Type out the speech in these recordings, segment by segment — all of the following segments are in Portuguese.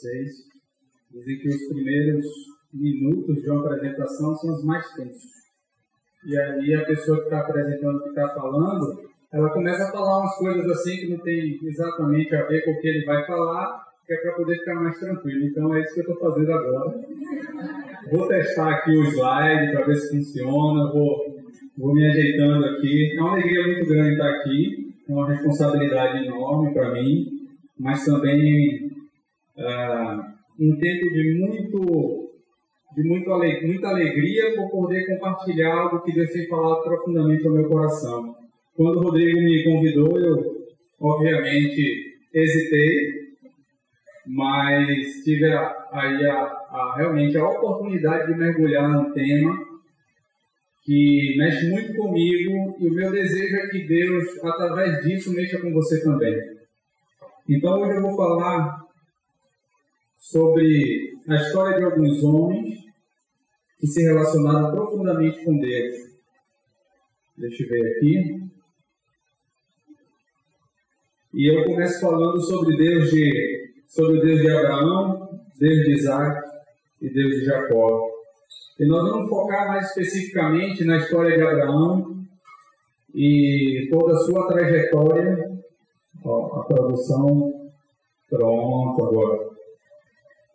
vocês. Dizem que os primeiros minutos de uma apresentação são os mais tensos. E aí a pessoa que está apresentando, que está falando, ela começa a falar umas coisas assim que não tem exatamente a ver com o que ele vai falar, que é para poder ficar mais tranquilo. Então é isso que eu estou fazendo agora. Vou testar aqui o slide para ver se funciona, vou, vou me ajeitando aqui. É uma alegria muito grande estar aqui, é uma responsabilidade enorme para mim, mas também um tempo de muito de muito ale muita alegria por poder compartilhar algo que Deus tem falado profundamente ao meu coração. Quando o Rodrigo me convidou, eu obviamente hesitei, mas tive aí a, a, realmente a oportunidade de mergulhar num tema que mexe muito comigo e o meu desejo é que Deus, através disso, mexa com você também. Então hoje eu vou falar sobre a história de alguns homens que se relacionaram profundamente com Deus. Deixa eu ver aqui. E eu começo falando sobre Deus de, sobre Deus de Abraão, Deus de Isaac e Deus de Jacó. E nós vamos focar mais especificamente na história de Abraão e toda a sua trajetória. Ó, a produção pronto agora.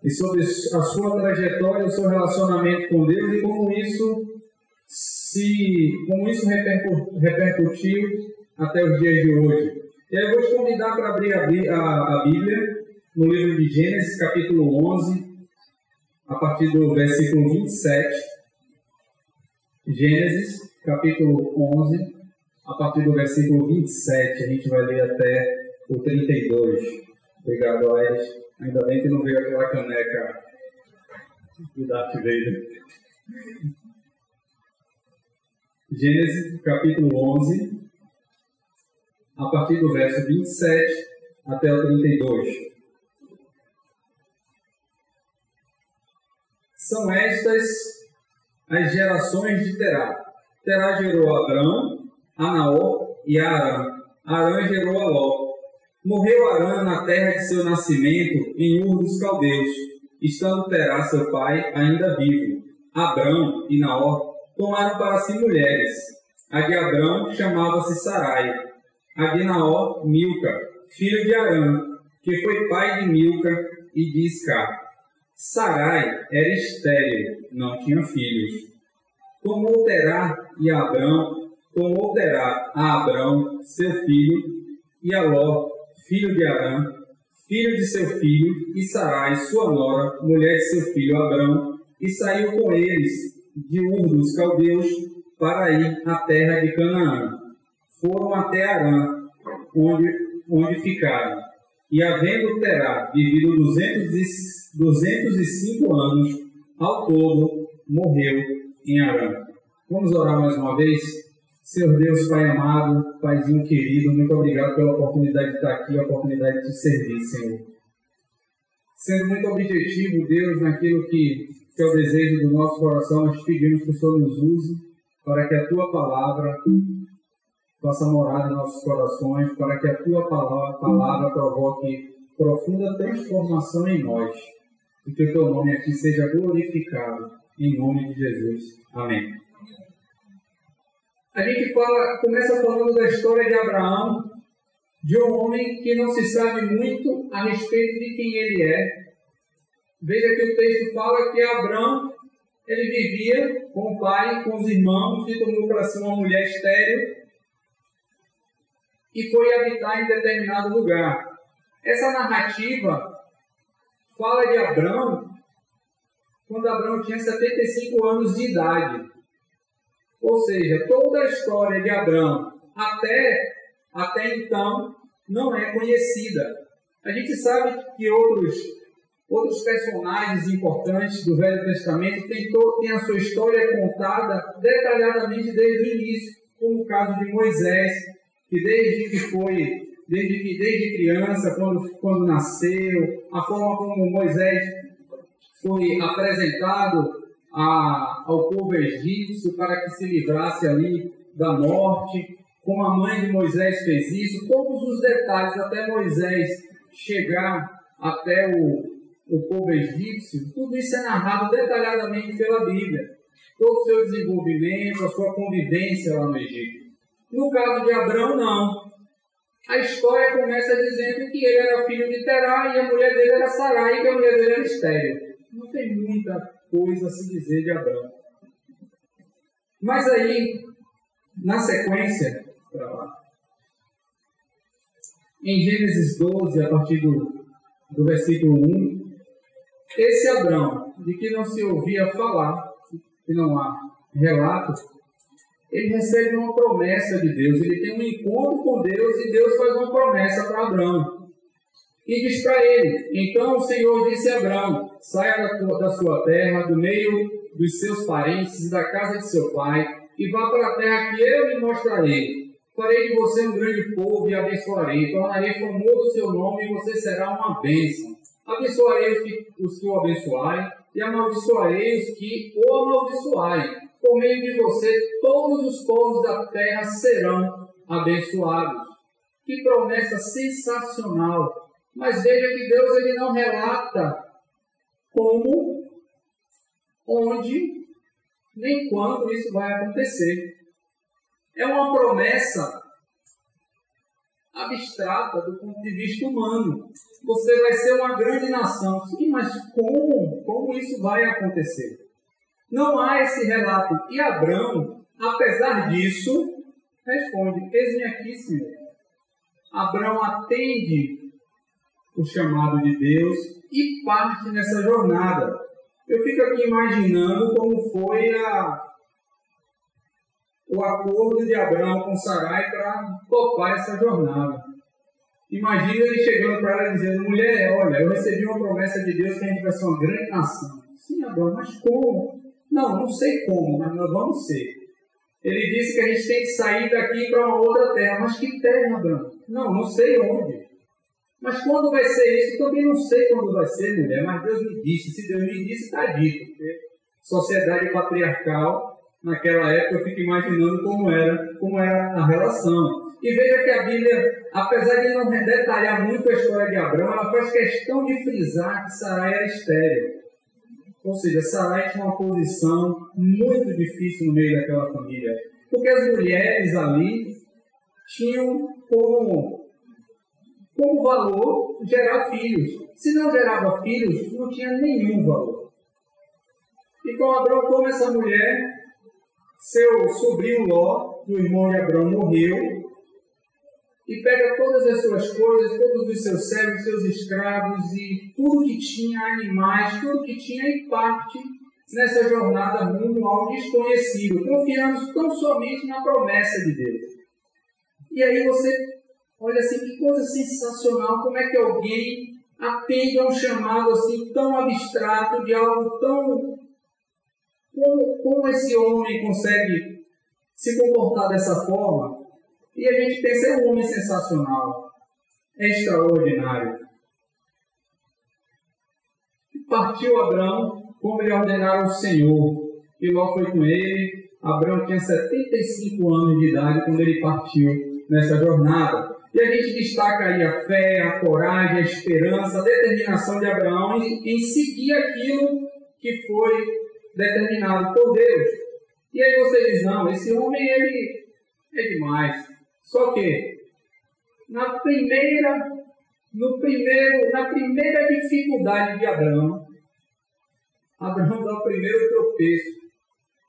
E sobre a sua trajetória, o seu relacionamento com Deus e como isso se como isso repercutiu até os dias de hoje. E aí eu vou te convidar para abrir a, a, a Bíblia no livro de Gênesis, capítulo 11, a partir do versículo 27. Gênesis, capítulo 11, a partir do versículo 27. A gente vai ler até o 32. Obrigado, Aires. Ainda bem que não veio aquela caneca do Darth Vader. Gênesis, capítulo 11, a partir do verso 27 até o 32. São estas as gerações de Terá. Terá gerou Abrão, a Naor e Arã. Arã gerou a Ló. Morreu Arã na terra de seu nascimento, em Ur dos Caldeus, estando Terá, seu pai, ainda vivo. Abrão e Naor tomaram para si mulheres. A de Abrão chamava-se Sarai, Abinaó, Milca, filho de Arã, que foi pai de Milca e de Iscar. Sarai era estéril, não tinha filhos. Tomou Terá e Abrão, tomou Terá a Abrão, seu filho, e Aló, filho de Arã, filho de seu filho, e Sarai, sua nora, mulher de seu filho Abrão, e saiu com eles de Ur dos Caldeus para ir à terra de Canaã foram até Arã, onde, onde ficaram. E havendo Terá vivido 200 205 anos, ao todo morreu em Arã. Vamos orar mais uma vez? Senhor Deus, Pai amado, Paizinho querido, muito obrigado pela oportunidade de estar aqui, a oportunidade de servir, Senhor. Sendo muito objetivo, Deus, naquilo que, que é o desejo do nosso coração, nós pedimos que o Senhor nos use para que a tua palavra faça morada em nossos corações, para que a tua palavra, palavra provoque profunda transformação em nós e que o teu nome aqui seja glorificado, em nome de Jesus. Amém. A gente fala, começa falando da história de Abraão, de um homem que não se sabe muito a respeito de quem ele é. Veja que o texto fala que Abraão ele vivia com o pai, com os irmãos, e tomou para si uma mulher estéril, e foi habitar em determinado lugar. Essa narrativa fala de Abraão quando Abraão tinha 75 anos de idade. Ou seja, toda a história de Abraão até, até então não é conhecida. A gente sabe que outros, outros personagens importantes do Velho Testamento têm, têm a sua história contada detalhadamente desde o início, como o caso de Moisés, que desde que foi, desde que desde criança, quando, quando nasceu, a forma como Moisés foi apresentado a, ao povo egípcio para que se livrasse ali da morte, como a mãe de Moisés fez isso, todos os detalhes até Moisés chegar até o, o povo egípcio, tudo isso é narrado detalhadamente pela Bíblia. Todo o seu desenvolvimento, a sua convivência lá no Egito. No caso de Abraão, não. A história começa dizendo que ele era filho de Terá e a mulher dele era Sarai, e que a mulher dele era estéreo. Não tem muita coisa a se dizer de Abraão. Mas aí, na sequência, em Gênesis 12, a partir do, do versículo 1, esse Abraão, de que não se ouvia falar, que não há relato, ele recebe uma promessa de Deus, ele tem um encontro com Deus e Deus faz uma promessa para Abraão. E diz para ele: Então o Senhor disse a Abraão: Saia da, tua, da sua terra, do meio dos seus parentes e da casa de seu pai, e vá para a terra que eu lhe mostrarei. Farei de você um grande povo e abençoarei. Tornarei famoso o seu nome e você será uma bênção. Abençoarei os que, os que o abençoarem e amaldiçoarei os que o amaldiçoarem. Por meio de você, todos os povos da terra serão abençoados. Que promessa sensacional! Mas veja que Deus ele não relata como, onde, nem quando isso vai acontecer é uma promessa abstrata do ponto de vista humano. Você vai ser uma grande nação. Sim, mas como? Como isso vai acontecer? Não há esse relato. E Abraão, apesar disso, responde: Eis-me aqui, Senhor. Abraão atende o chamado de Deus e parte nessa jornada. Eu fico aqui imaginando como foi a o acordo de Abraão com Sarai para topar essa jornada. Imagina ele chegando para ela dizendo: mulher, olha, eu recebi uma promessa de Deus que a gente vai ser uma grande nação. Sim, Abraão, mas como? Não, não sei como, mas nós vamos ser. Ele disse que a gente tem que sair daqui para uma outra terra. Mas que terra, Abraão? Não, não sei onde. Mas quando vai ser isso? Eu também não sei quando vai ser, mulher, mas Deus me disse. Se Deus me disse, está dito. Porque sociedade patriarcal naquela época, eu fico imaginando como era, como era a relação. E veja que a Bíblia, apesar de não detalhar muito a história de Abraão, ela faz questão de frisar que Sarai era estéreo. Ou seja, Sarai tinha uma posição muito difícil no meio daquela família. Porque as mulheres ali tinham como, como valor gerar filhos. Se não gerava filhos, não tinha nenhum valor. E com Abraão, como essa mulher seu sobrinho Ló, que o irmão de Abraão morreu, e pega todas as suas coisas, todos os seus servos, seus escravos e tudo que tinha, animais, tudo que tinha, e parte nessa jornada rumo ao desconhecido, confiando tão somente na promessa de Deus. E aí você olha assim, que coisa sensacional, como é que alguém atende a um chamado assim tão abstrato, de algo tão como, como esse homem consegue se comportar dessa forma? E a gente pensa, é um homem sensacional, é extraordinário. Partiu Abraão, como ele ordenara o Senhor, e Ló foi com ele. Abraão tinha 75 anos de idade quando ele partiu nessa jornada. E a gente destaca aí a fé, a coragem, a esperança, a determinação de Abraão em, em seguir aquilo que foi determinado por Deus. E aí você diz, não, esse homem ele é demais. Só que na primeira, no primeiro, na primeira dificuldade de Abraão, Abraão dá o primeiro tropeço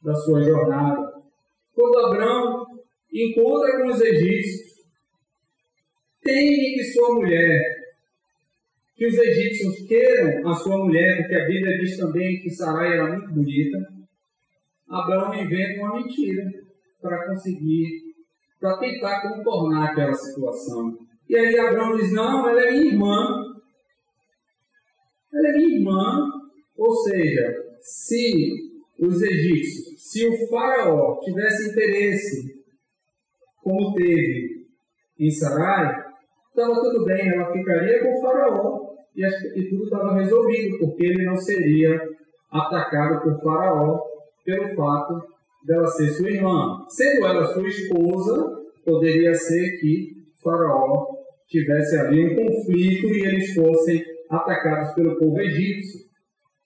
da sua jornada. Quando Abraão encontra com os egípcios, teme que sua mulher que os egípcios queiram a sua mulher, porque a Bíblia diz também que Sarai era muito bonita, Abraão inventa uma mentira para conseguir, para tentar contornar aquela situação. E aí Abraão diz: Não, ela é minha irmã. Ela é minha irmã. Ou seja, se os egípcios, se o faraó tivesse interesse, como teve em Sarai, estava tudo bem, ela ficaria com o faraó e, e tudo estava resolvido, porque ele não seria atacado por Faraó pelo fato dela ser sua irmã. Sendo ela sua esposa, poderia ser que Faraó tivesse ali um conflito e eles fossem atacados pelo povo egípcio.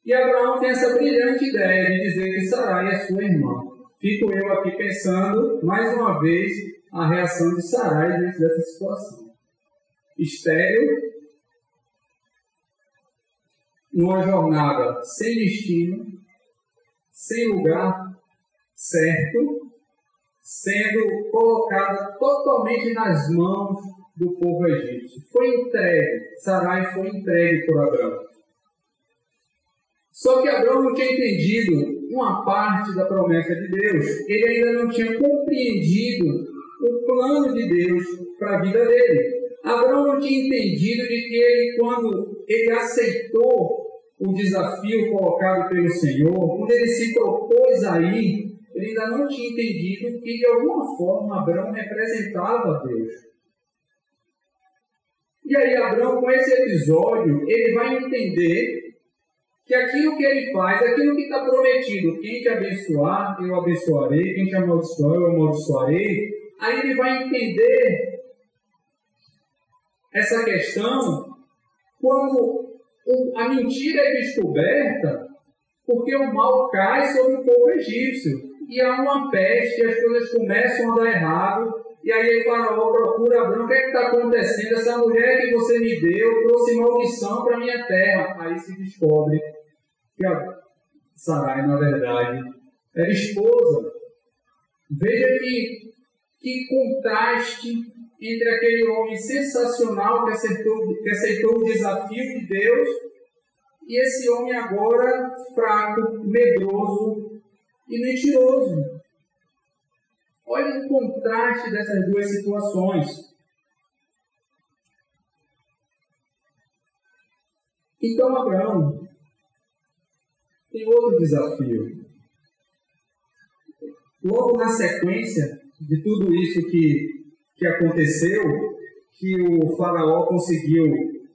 E Abraão tem essa brilhante ideia de dizer que Sarai é sua irmã. Fico eu aqui pensando, mais uma vez, a reação de Sarai diante dessa situação. Estéreo, numa jornada sem destino, sem lugar certo, sendo colocada totalmente nas mãos do povo egípcio. Foi entregue, Sarai foi entregue por Abraão. Só que Abraão não tinha entendido uma parte da promessa de Deus. Ele ainda não tinha compreendido o plano de Deus para a vida dele. Abraão não tinha entendido de que ele, quando ele aceitou o desafio colocado pelo Senhor, quando ele se propôs a ir, ele ainda não tinha entendido que de alguma forma Abraão representava Deus. E aí Abraão, com esse episódio, ele vai entender que aquilo que ele faz, aquilo que está prometido, quem te abençoar, eu abençoarei, quem te amaldiçoar, eu amaldiçoarei, aí ele vai entender essa questão quando a mentira é descoberta, porque o mal cai sobre o povo egípcio e há uma peste, as coisas começam a dar errado, e aí o faraó procura Abraão, o que é está acontecendo? Essa mulher que você me deu trouxe maldição para minha terra. Aí se descobre que a Sarai, na verdade, era esposa. Veja que, que contraste entre aquele homem sensacional que aceitou, que aceitou o desafio de Deus e esse homem agora fraco, medroso e mentiroso. Olha o contraste dessas duas situações. Então Abraão tem outro desafio. Logo na sequência de tudo isso que, que aconteceu, que o faraó conseguiu,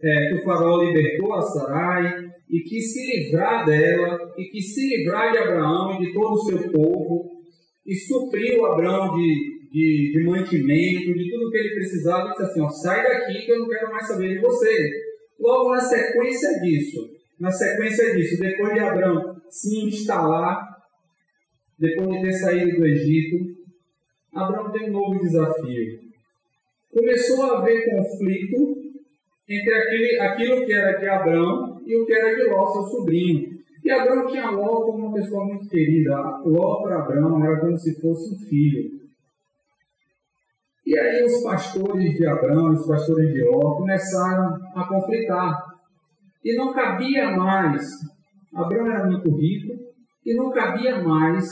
é, que o faraó libertou a Sarai e que se livrar dela e que se livrar de Abraão e de todo o seu povo e supriu Abraão de, de, de mantimento, de tudo que ele precisava, e disse assim, ó, sai daqui que eu não quero mais saber de você. Logo na sequência disso, na sequência disso, depois de Abraão se instalar, depois de ter saído do Egito, Abraão tem um novo desafio. Começou a haver conflito entre aquele, aquilo que era de Abraão e o que era de Ló, seu sobrinho. E Abraão tinha Ló como uma pessoa muito querida. Ló para Abraão era como se fosse um filho. E aí os pastores de Abraão, os pastores de Ló, começaram a conflitar. E não cabia mais, Abraão era muito rico, e não cabia mais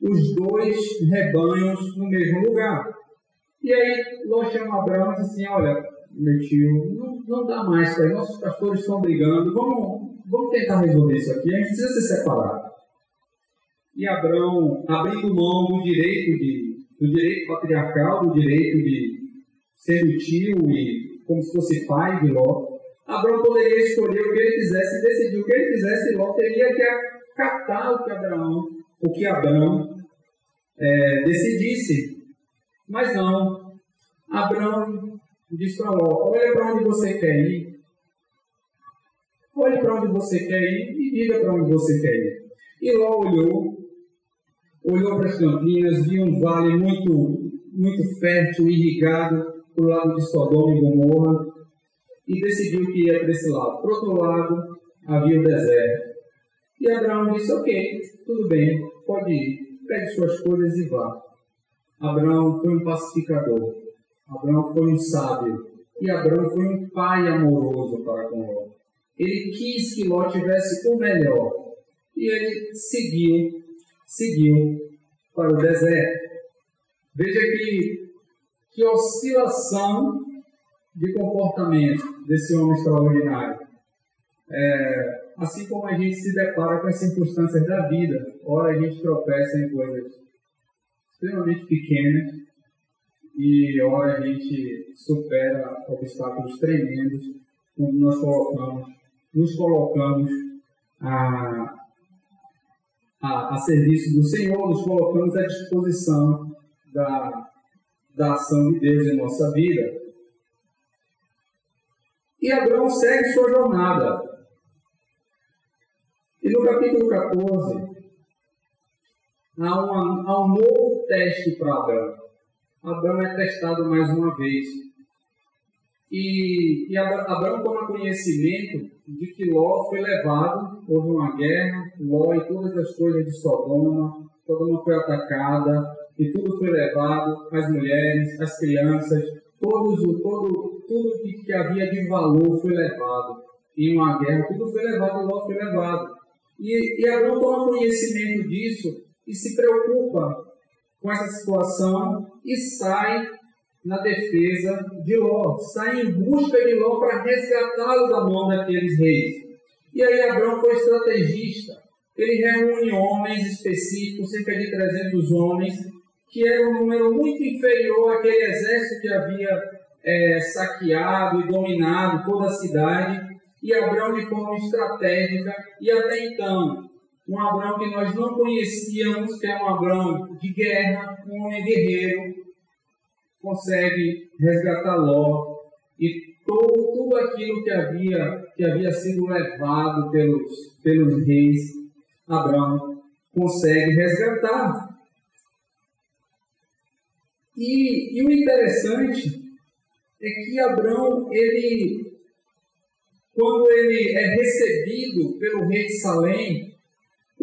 os dois rebanhos no mesmo lugar. E aí Ló chama Abraão e diz assim, olha, meu tio, não, não dá mais nossos pastores estão brigando, vamos vamos tentar resolver isso aqui, a gente precisa se separar. E Abraão, abrindo mão do direito, de, do direito patriarcal, do direito de ser o tio e como se fosse pai de Ló, Abraão poderia escolher o que ele quisesse, decidir o que ele quisesse, e Ló teria que acatar o que Abraão, o que Abraão é, decidisse. Mas não. Abraão diz para Ló: Olha para onde você quer ir, Olhe para onde você quer ir e diga para onde você quer ir. E Ló olhou, olhou para as campinas, viu um vale muito, muito fértil, irrigado para o lado de Sodoma e Gomorra e decidiu que ia para esse lado. Por outro lado, havia o deserto. E Abraão disse: Ok, tudo bem, pode ir, pegue suas coisas e vá. Abraão foi um pacificador. Abraão foi um sábio. E Abraão foi um pai amoroso para com Ló. Ele quis que Ló tivesse o melhor. E ele seguiu, seguiu para o deserto. Veja que, que oscilação de comportamento desse homem extraordinário. É, assim como a gente se depara com as circunstâncias da vida, ora a gente tropeça em coisas extremamente pequenas e ora a gente supera obstáculos tremendos quando nós colocamos nos colocamos a, a, a serviço do Senhor, nos colocamos à disposição da, da ação de Deus em nossa vida. E Abraão segue sua jornada. E no capítulo 14, há, uma, há um novo teste para Abraão. Abraão é testado mais uma vez. E, e Abraão toma conhecimento de que Ló foi levado, houve uma guerra, Ló e todas as coisas de Sodoma, Sodoma foi atacada, e tudo foi levado, as mulheres, as crianças, todos, todo, tudo que, que havia de valor foi levado. Em uma guerra, tudo foi levado, Ló foi levado. E, e Abraão toma conhecimento disso e se preocupa com essa situação e sai na defesa de Ló, sai em busca de Ló para resgatá-lo da mão daqueles reis. E aí Abraão foi estrategista. Ele reúne homens específicos, cerca de 300 homens, que era um número muito inferior àquele exército que havia é, saqueado e dominado toda a cidade. E Abraão, de forma estratégica, e até então, um Abraão que nós não conhecíamos, que é um Abraão de guerra, um homem guerreiro, consegue resgatar Ló e todo, tudo aquilo que havia, que havia sido levado pelos, pelos reis, Abraão consegue resgatar. E, e o interessante é que Abraão, ele, quando ele é recebido pelo rei de Salém,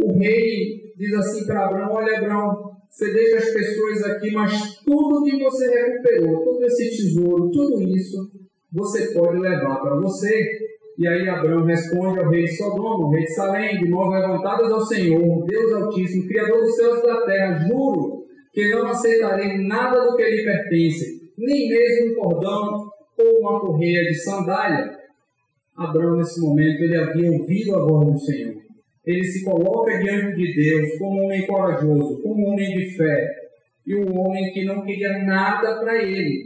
o rei diz assim para Abraão: Olha, Abraão, você deixa as pessoas aqui, mas tudo que você recuperou, todo esse tesouro, tudo isso, você pode levar para você. E aí Abraão responde ao rei de Sodoma, ao rei de Salém, de mãos levantadas ao Senhor, Deus Altíssimo, Criador dos céus e da terra, juro que não aceitarei nada do que lhe pertence, nem mesmo um cordão ou uma correia de sandália. Abraão, nesse momento, ele havia ouvido a voz do Senhor ele se coloca diante de Deus como um homem corajoso, como um homem de fé, e um homem que não queria nada para ele.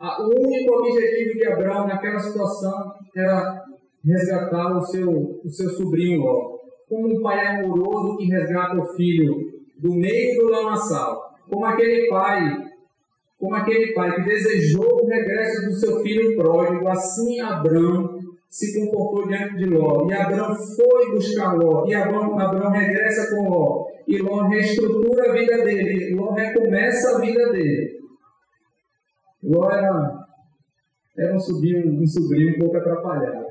O único objetivo de Abraão naquela situação era resgatar o seu, o seu sobrinho Ló. Como um pai amoroso que resgata o filho do meio do lamaçal. Como aquele pai, como aquele pai que desejou o regresso do seu filho pródigo, assim Abraão se comportou diante de Ló. E Abraão foi buscar Ló. E Abraão, Abraão regressa com Ló. E Ló reestrutura a vida dele. Ló recomeça a vida dele. Ló era, era um, sobrinho, um sobrinho um pouco atrapalhado.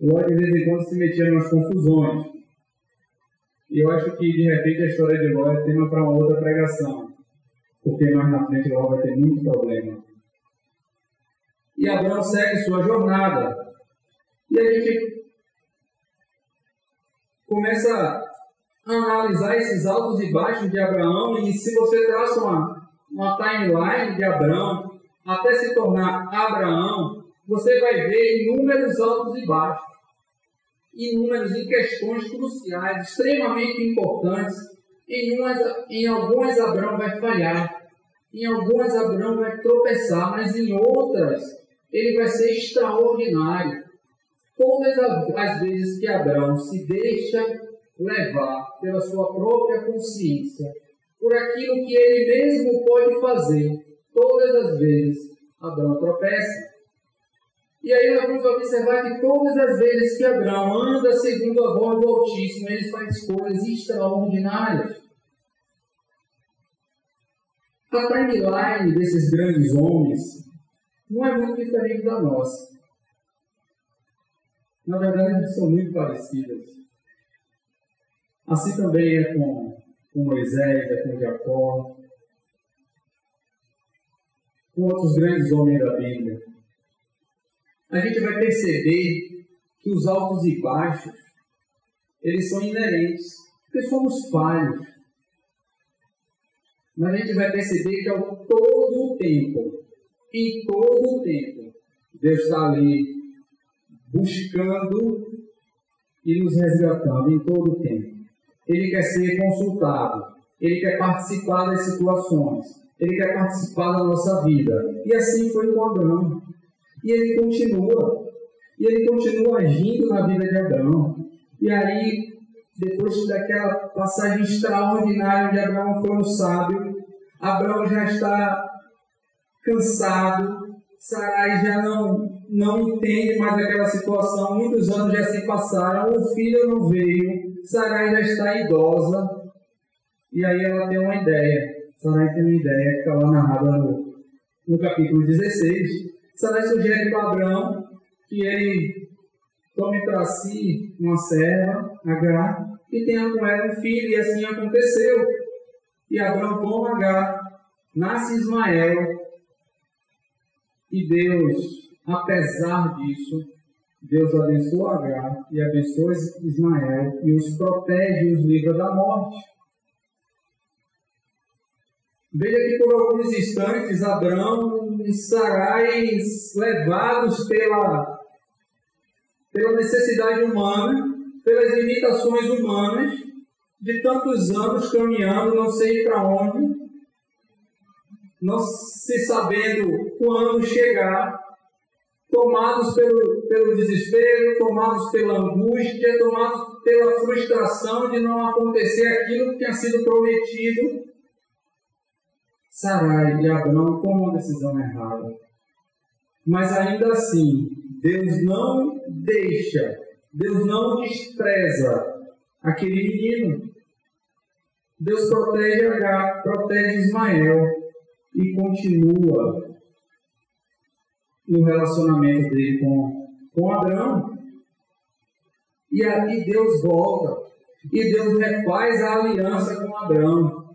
Ló de vez em quando se metia nas confusões. E eu acho que de repente a história de Ló é tema para uma outra pregação. Porque mais na frente Ló vai ter muito problema. E Abraão segue sua jornada. E a gente começa a analisar esses altos e baixos de Abraão, e se você traça uma, uma timeline de Abraão até se tornar Abraão, você vai ver inúmeros altos e baixos, inúmeros em questões cruciais, extremamente importantes. Em, umas, em algumas Abraão vai falhar, em algumas Abraão vai tropeçar, mas em outras ele vai ser extraordinário. Todas as vezes que Abraão se deixa levar pela sua própria consciência, por aquilo que ele mesmo pode fazer, todas as vezes Abraão tropeça. E aí nós vamos observar que todas as vezes que Abraão anda segundo a voz do Altíssimo, ele faz coisas extraordinárias. A timeline desses grandes homens não é muito diferente da nossa na verdade, são muito parecidas. Assim também é com, com Moisés, é com Jacó, com outros grandes homens da Bíblia. A gente vai perceber que os altos e baixos, eles são inerentes, porque somos falhos. Mas a gente vai perceber que ao todo o tempo, em todo o tempo, Deus está ali buscando e nos resgatando em todo o tempo. Ele quer ser consultado, ele quer participar das situações, ele quer participar da nossa vida. E assim foi com Abraão. E ele continua. E ele continua agindo na vida de Abraão. E aí, depois daquela passagem extraordinária de Abraão foi um sábio, Abraão já está cansado, Sarai já não, não entende mais aquela situação, muitos anos já se passaram, o filho não veio, Sarai já está idosa, e aí ela tem uma ideia. Sarai tem uma ideia que está lá narrada no, no capítulo 16. Sarai sugere para Abraão que ele tome para si uma serva, Agar, e tenha com ela um filho, e assim aconteceu. E Abraão toma Agar, nasce Ismael, e Deus, apesar disso, Deus abençoa Agar e abençoa Ismael e os protege e os livra da morte. Veja que por alguns instantes Abraão e Sarai levados pela, pela necessidade humana, pelas limitações humanas, de tantos anos caminhando, não sei para onde, não se sabendo quando chegar, tomados pelo, pelo desespero, tomados pela angústia, tomados pela frustração de não acontecer aquilo que tinha sido prometido. Sarai e Abraão tomam uma decisão errada. Mas ainda assim, Deus não deixa, Deus não despreza aquele menino. Deus protege Agar, protege Ismael e continua no relacionamento dele com, com Abraão. E aí Deus volta e Deus refaz a aliança com Abraão.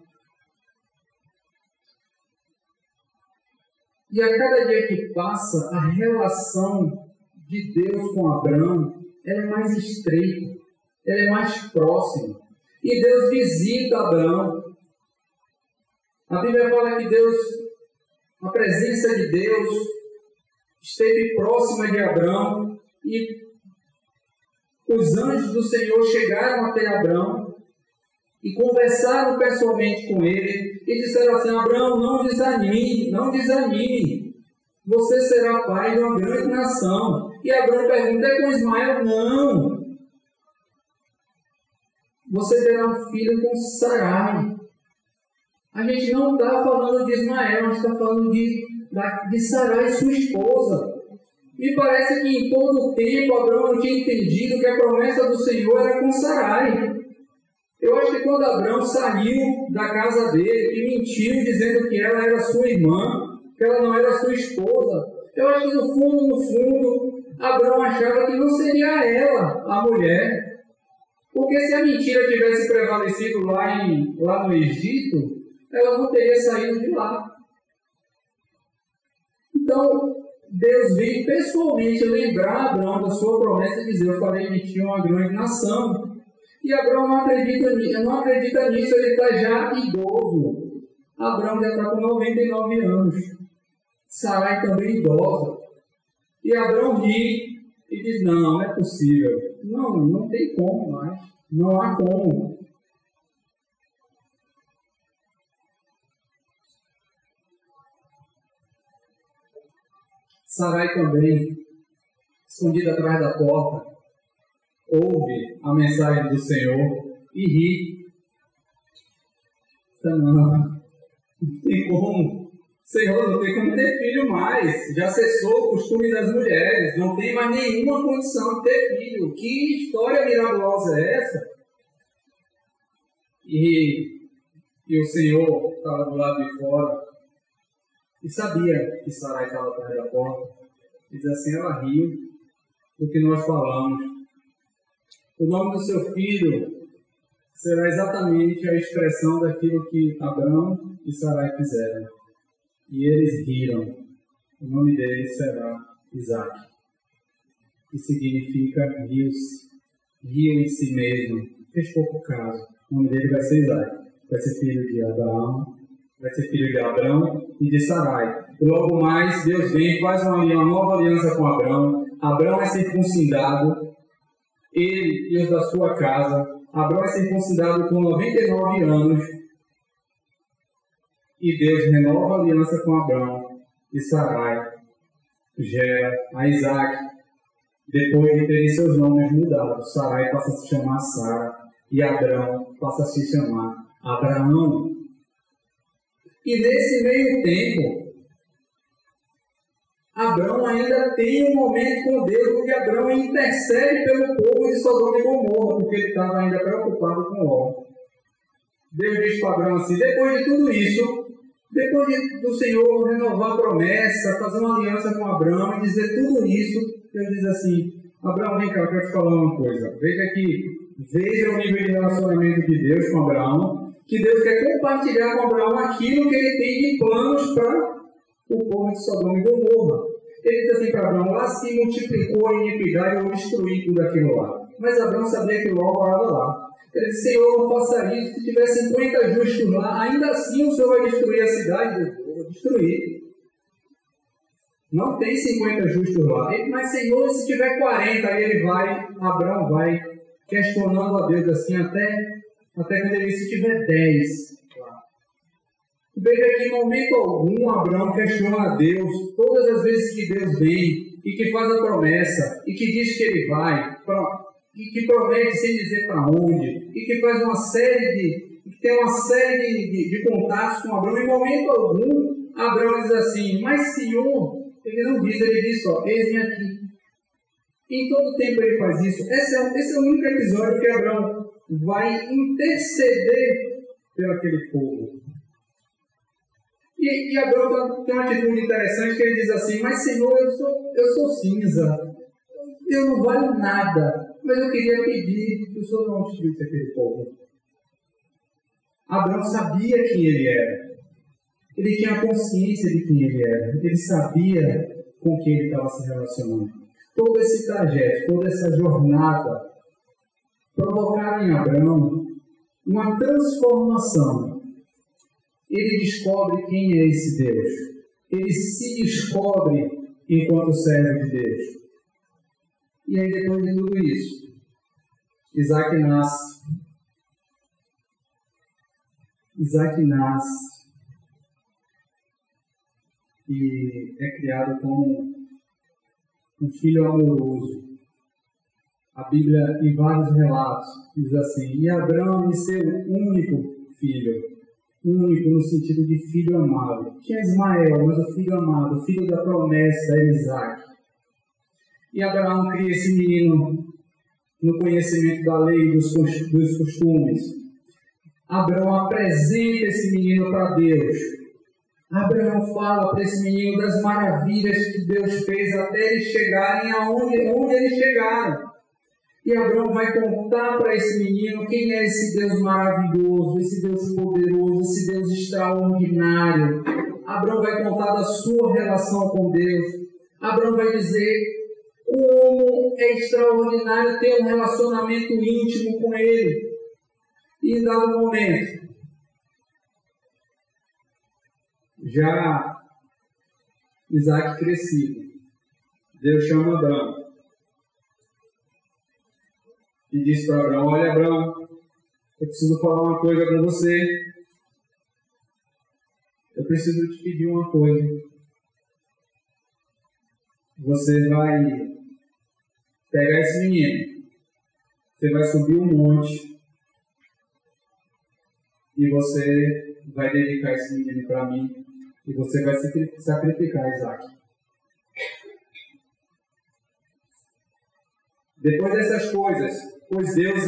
E a cada dia que passa, a relação de Deus com Abraão é mais estreita, ela é mais próxima. E Deus visita Abraão. A Bíblia fala que Deus, a presença de Deus, esteve próxima de Abraão e os anjos do Senhor chegaram até Abraão e conversaram pessoalmente com ele e disseram assim: Abraão, não desanime, não desanime, você será pai de uma grande nação. E Abraão pergunta: é com Ismael? Não. Você terá um filho com Sarai. A gente não está falando de Ismael, a gente está falando de, de Sarai, sua esposa. Me parece que em todo o tempo Abraão tinha entendido que a promessa do Senhor era com Sarai. Eu acho que quando Abraão saiu da casa dele e mentiu dizendo que ela era sua irmã, que ela não era sua esposa, eu acho que no fundo, no fundo, Abraão achava que não seria ela a mulher. Porque se a mentira tivesse prevalecido lá, em, lá no Egito, ela não teria saído de lá. Então, Deus veio pessoalmente lembrar Abraão da sua promessa e dizer: Eu farei de ti uma grande nação. E Abraão não acredita, não acredita nisso, ele está já idoso. Abraão já está com 99 anos. Sarai também idosa. E Abraão ri e diz: Não, não é possível. Não, não tem como mais. Não há como. Sarai também, escondida atrás da porta, ouve a mensagem do Senhor e ri. Não, não tem como. Senhor, não tem como ter filho mais. Já cessou o costume das mulheres. Não tem mais nenhuma condição de ter filho. Que história miraculosa é essa? E, e o Senhor estava do lado de fora e sabia que Sarai estava atrás da porta. E diz assim: ela riu do que nós falamos. O nome do seu filho será exatamente a expressão daquilo que Abraão e Sarai fizeram. E eles riram. O nome dele será Isaac, que significa rios, rio em si mesmo. Fez pouco caso. O nome dele vai ser Isaac. Vai ser filho de Abraão, vai ser filho de Abraão e de Sarai. Logo mais, Deus vem e faz uma, uma nova aliança com Abraão. Abraão é circuncidado, ele e os da sua casa. Abraão é circuncidado com 99 anos. E Deus renova a aliança com Abraão e Sarai. Gera a Isaac, depois de terem seus nomes mudados. Sarai passa a se chamar Sara e Abraão passa a se chamar Abraão. E nesse meio tempo, Abraão ainda tem um momento com Deus onde Abraão intercede pelo povo de Sodoma e Gomorra, porque ele estava ainda preocupado com Ló. Deus diz para Abraão assim: depois de tudo isso, depois de, do Senhor renovar a promessa, fazer uma aliança com Abraão e dizer tudo isso, Deus diz assim: Abraão, vem cá, eu quero te falar uma coisa. Veja que, veja o nível de relacionamento de Deus com Abraão, que Deus quer compartilhar com Abraão aquilo que ele tem de planos para o povo de Sodoma e Gomorra. Ele diz assim para Abraão: lá se multiplicou a iniquidade, eu vou destruir tudo aquilo lá. Mas Abraão sabia que Ló morava lá. Ele disse: Senhor, não faça isso. Se tiver 50 justos lá, ainda assim o Senhor vai destruir a cidade? Eu vou destruir. Não tem 50 justos lá. Ele, mas Senhor, se tiver 40, aí ele vai, Abraão vai questionando a Deus assim até, até quando ele se tiver 10. Veja que em momento algum Abraão questiona a Deus, todas as vezes que Deus vem e que faz a promessa e que diz que ele vai, e que promete sem dizer para onde, e que faz uma série de, que tem uma série de, de, de contatos com Abraão, em momento algum, Abraão diz assim, mas Senhor, ele não diz, ele diz só, eis-me aqui. Em todo tempo ele faz isso. Esse é, esse é o único episódio que Abraão vai interceder pelo aquele povo. E, e Abraão tem uma atitude interessante que ele diz assim, mas Senhor, eu sou, eu sou cinza, eu não valho nada mas eu queria pedir que o Senhor não destruísse aquele povo. Abraão sabia quem ele era. Ele tinha consciência de quem ele era. Ele sabia com quem ele estava se relacionando. Todo esse trajeto, toda essa jornada, provocaram em Abraão uma transformação. Ele descobre quem é esse Deus. Ele se descobre enquanto servo de Deus. E aí, depois de tudo isso, Isaac nasce. Isaac nasce e é criado como um filho amoroso. A Bíblia, em vários relatos, diz assim: E Abraão e seu único filho, único no sentido de filho amado. Tinha Ismael, mas o filho amado, o filho da promessa era Isaac. E Abraão cria esse menino no conhecimento da lei e dos, dos costumes. Abraão apresenta esse menino para Deus. Abraão fala para esse menino das maravilhas que Deus fez até eles chegarem aonde onde eles chegaram. E Abraão vai contar para esse menino quem é esse Deus maravilhoso, esse Deus poderoso, esse Deus extraordinário. Abraão vai contar da sua relação com Deus. Abraão vai dizer como é extraordinário ter um relacionamento íntimo com Ele. E em dado momento, já Isaac crescido, Deus chama Abraão e diz para Abraão: Olha, Abraão, eu preciso falar uma coisa com você. Eu preciso te pedir uma coisa. Você vai pegar esse menino, você vai subir um monte e você vai dedicar esse menino para mim e você vai sacrificar Isaac. Depois dessas coisas, pois Deus,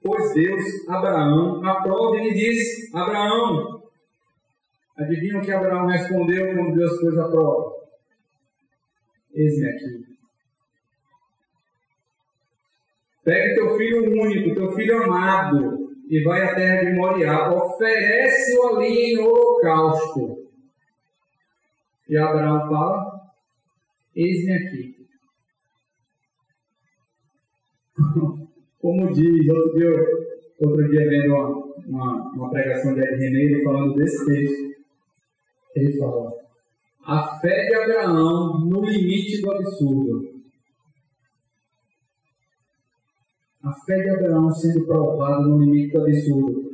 pois Deus Abraão aprova e lhe disse: Abraão, adivinha o que Abraão respondeu quando Deus pôs a prova? Eis-me aqui. Pega teu filho único, teu filho amado, e vai à terra de Moriá. Oferece-o ali em holocausto. E Abraão fala: Eis-me aqui. Como diz, outro dia, outro dia vendo uma, uma, uma pregação de Ed Reneiro falando desse texto, ele fala: A fé de Abraão no limite do absurdo. a fé de Abraão sendo provada no limite do absurdo,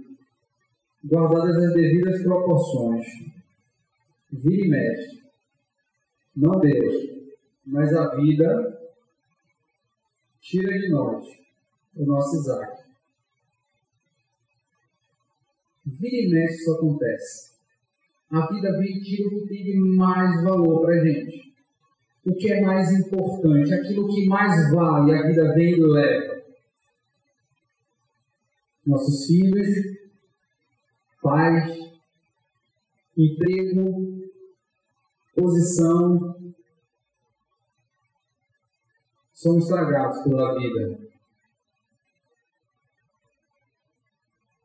guardadas as devidas proporções. Vira e mexe. Não Deus, mas a vida tira de nós o nosso Isaac. Vira e mexe isso acontece. A vida vem e tira o que tem de mais valor para a gente. o que é mais importante, aquilo que mais vale, a vida vem e leva. Nossos filhos, pais, emprego, posição, são estragados pela vida.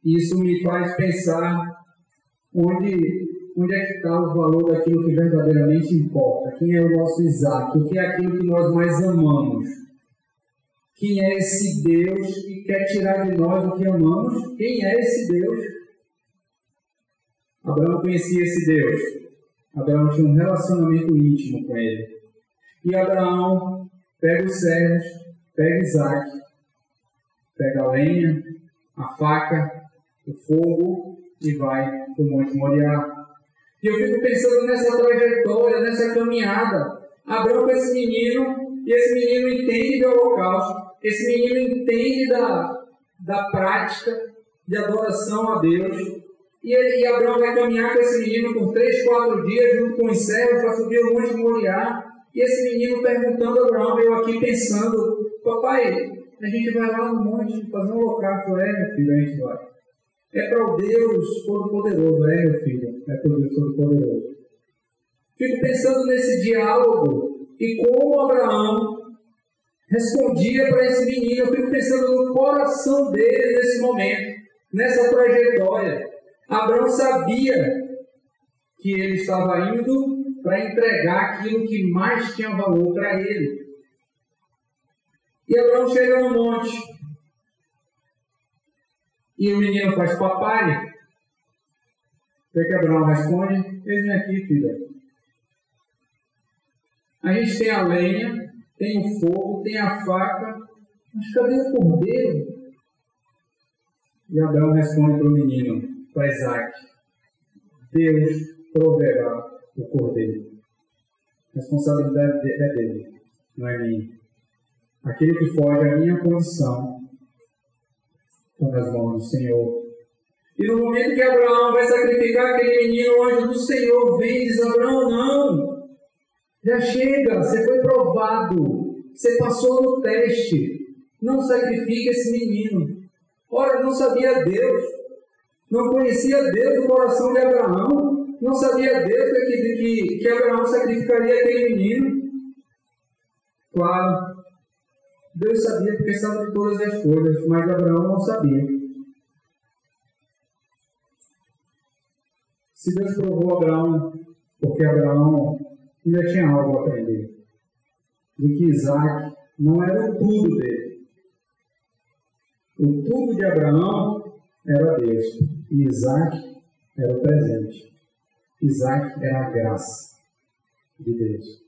Isso me faz pensar onde onde é que está o valor daquilo que verdadeiramente importa? Quem é o nosso Isaac? O que é aquilo que nós mais amamos? Quem é esse Deus que quer tirar de nós o que amamos? Quem é esse Deus? Abraão conhecia esse Deus. Abraão tinha um relacionamento íntimo com ele. E Abraão pega os servos, pega Isaac, pega a lenha, a faca, o fogo e vai para o Monte Moriá. E eu fico pensando nessa trajetória, nessa caminhada. Abraão com esse menino, e esse menino entende do holocausto, esse menino entende da, da prática de adoração a Deus. E, ele, e Abraão vai caminhar com esse menino por três, quatro dias, junto com os servos, para subir o monte Moriá. E esse menino perguntando a Abraão, eu aqui pensando, papai, a gente vai lá no monte fazer um holocausto, é meu filho, a gente vai. É para o Deus Todo-Poderoso, é, meu filho? É para o Deus Todo-Poderoso. Fico pensando nesse diálogo e como Abraão respondia para esse menino. Eu fico pensando no coração dele nesse momento, nessa trajetória. Abraão sabia que ele estava indo para entregar aquilo que mais tinha valor para ele. E Abraão chega no monte. E o menino faz papai. O que, que Abraão responde? Eis-me aqui, filha. A gente tem a lenha, tem o fogo, tem a faca, mas cadê o cordeiro? E Abraão responde para o menino, para Isaac: Deus proverá o cordeiro. A responsabilidade é dele, não é minha. Aquele que foge à minha condição está nas mãos do Senhor. E no momento que Abraão vai sacrificar aquele menino, o anjo do Senhor vem e diz: Abraão, não, já chega, você foi provado, você passou no teste, não sacrifique esse menino. Ora, não sabia Deus, não conhecia Deus o coração de Abraão, não sabia Deus que, que, que Abraão sacrificaria aquele menino. Claro, Deus sabia porque sabe de todas as coisas, mas Abraão não sabia. Se Deus provou Abraão, porque Abraão ainda tinha algo a aprender, de que Isaac não era o tudo dele. O tudo de Abraão era Deus, e Isaac era o presente. Isaac era a graça de Deus.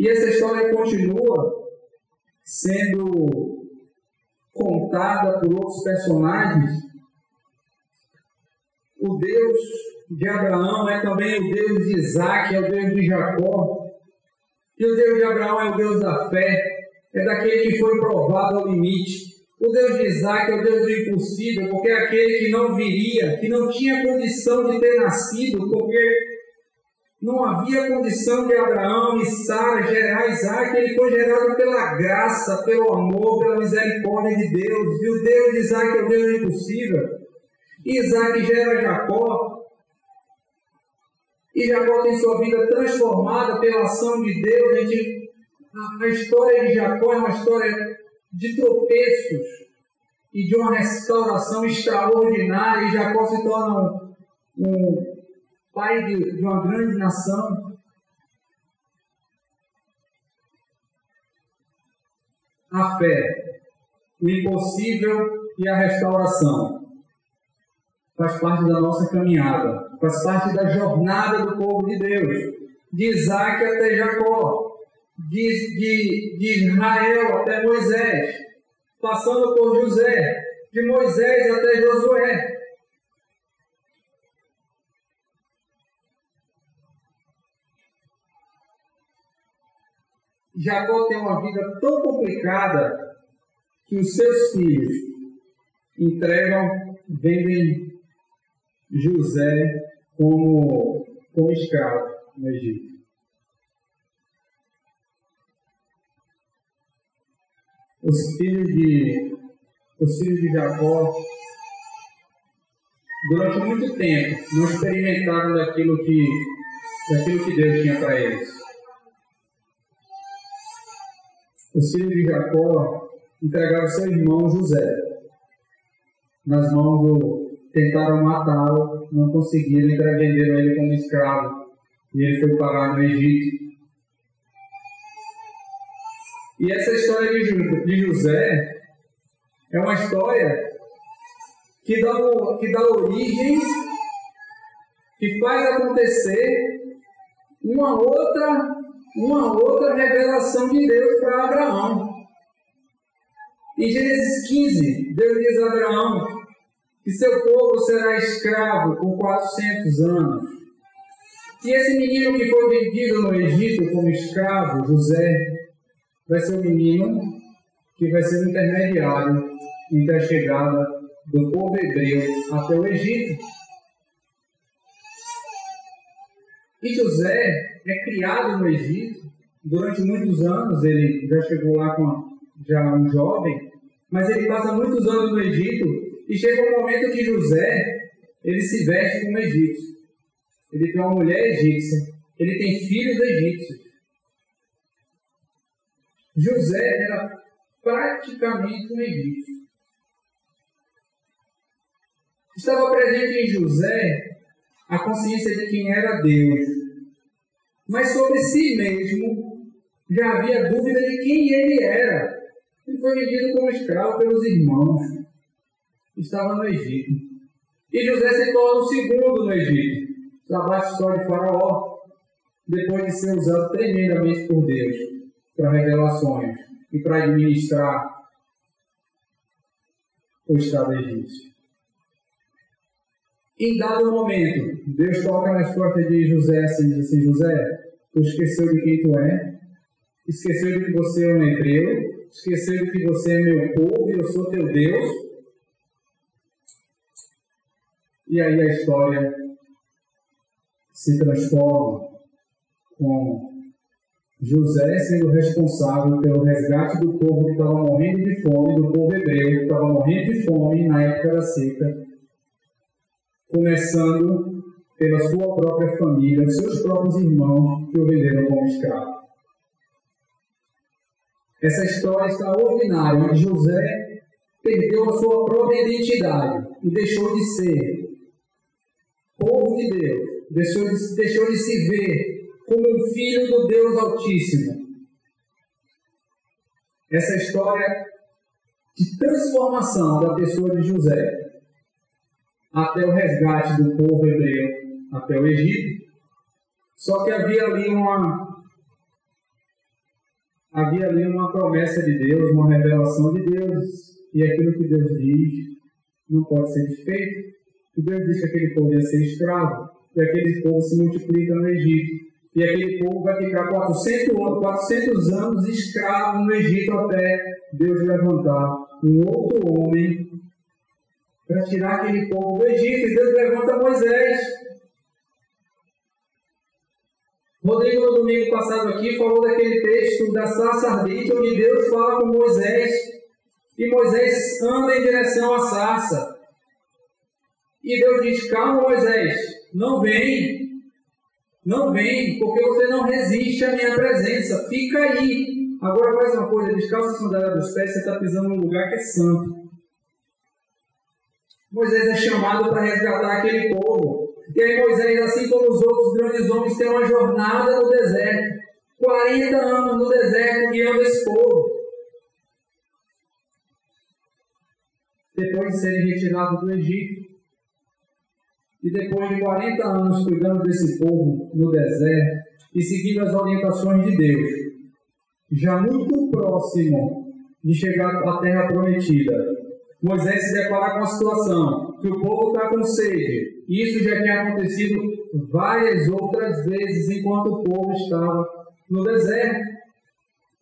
E essa história continua sendo contada por outros personagens. O Deus de Abraão é também o Deus de Isaac, é o Deus de Jacó. E o Deus de Abraão é o Deus da fé, é daquele que foi provado ao limite. O Deus de Isaac é o Deus do impossível, porque é aquele que não viria, que não tinha condição de ter nascido, porque não havia condição de Abraão e Sara gerar Isaac, ele foi gerado pela graça, pelo amor, pela misericórdia de Deus. E o Deus de Isaac é o Deus impossível. Isaac gera Jacó. E Jacó tem sua vida transformada pela ação de Deus. A, gente, a história de Jacó é uma história de tropeços e de uma restauração extraordinária. E Jacó se torna um, um pai de, de uma grande nação. A fé, o impossível e a restauração. Faz parte da nossa caminhada, faz parte da jornada do povo de Deus, de Isaac até Jacó, de, de, de Israel até Moisés, passando por José, de Moisés até Josué, Jacó tem uma vida tão complicada que os seus filhos entregam, vendem José como, como escravo no Egito. Os filhos de, de Jacó, durante muito tempo, não experimentaram daquilo que, daquilo que Deus tinha para eles. Os filhos de Jacó entregaram seu irmão José nas mãos do. tentaram matá-lo, não conseguiram, então venderam ele como escravo. E ele foi parar no Egito. E essa história de José é uma história que dá, que dá origem, que faz acontecer uma outra, uma outra revelação de Deus para Abraão. Em Gênesis 15, Deus diz a Abraão que seu povo será escravo por 400 anos. E esse menino que foi vendido no Egito como escravo, José, vai ser o menino que vai ser o intermediário entre a chegada do povo hebreu até o Egito. E José é criado no Egito. Durante muitos anos, ele já chegou lá com já um jovem, mas ele passa muitos anos no Egito e chega um momento que José ele se veste como egípcio. Ele tem uma mulher egípcia, ele tem filhos egípcios. José era praticamente um egípcio. Estava presente em José a consciência de quem era Deus, mas sobre si mesmo já havia dúvida de quem ele era. Ele foi vendido como escravo pelos irmãos. Estava no Egito. E José se torna o segundo no Egito. Trabalho só de Faraó. Depois de ser usado tremendamente por Deus para revelações e para administrar o Estado egípcio. Em dado momento, Deus toca nas costas de José assim, diz assim, José, tu esqueceu de quem tu é, esqueceu de que você é um hebreu, esquecendo que você é meu povo e eu sou teu Deus. E aí a história se transforma com José sendo responsável pelo resgate do povo que estava morrendo de fome, do povo hebreu que estava morrendo de fome na época da seca, começando pela sua própria família, seus próprios irmãos que o venderam como escravo essa história extraordinária, onde José perdeu a sua própria identidade e deixou de ser povo de Deus, deixou de, deixou de se ver como um filho do Deus Altíssimo. Essa história de transformação da pessoa de José até o resgate do povo hebreu até o Egito. Só que havia ali uma havia ali uma promessa de Deus, uma revelação de Deus, e aquilo que Deus diz não pode ser desfeito. E Deus diz que aquele povo ia ser escravo, e aquele povo se multiplica no Egito. E aquele povo vai ficar 400, 400 anos escravo no Egito até Deus levantar um outro homem para tirar aquele povo do Egito. E Deus levanta Moisés. Rodrigo, no domingo passado aqui, falou daquele texto da sarça ardente, onde Deus fala com Moisés, e Moisés anda em direção à sarça. E Deus diz: Calma, Moisés, não vem, não vem, porque você não resiste à minha presença, fica aí. Agora faz uma coisa, descalça a sandália dos pés, você está pisando num lugar que é santo. Moisés é chamado para resgatar aquele povo. E aí Moisés, assim como os outros grandes homens, tem uma jornada no deserto. 40 anos no deserto guiando esse povo. Depois de serem retirados do Egito. E depois de 40 anos cuidando desse povo no deserto e seguindo as orientações de Deus, já muito próximo de chegar à terra prometida, Moisés se depara com a situação que o povo está com sede. Isso já tinha acontecido várias outras vezes enquanto o povo estava no deserto.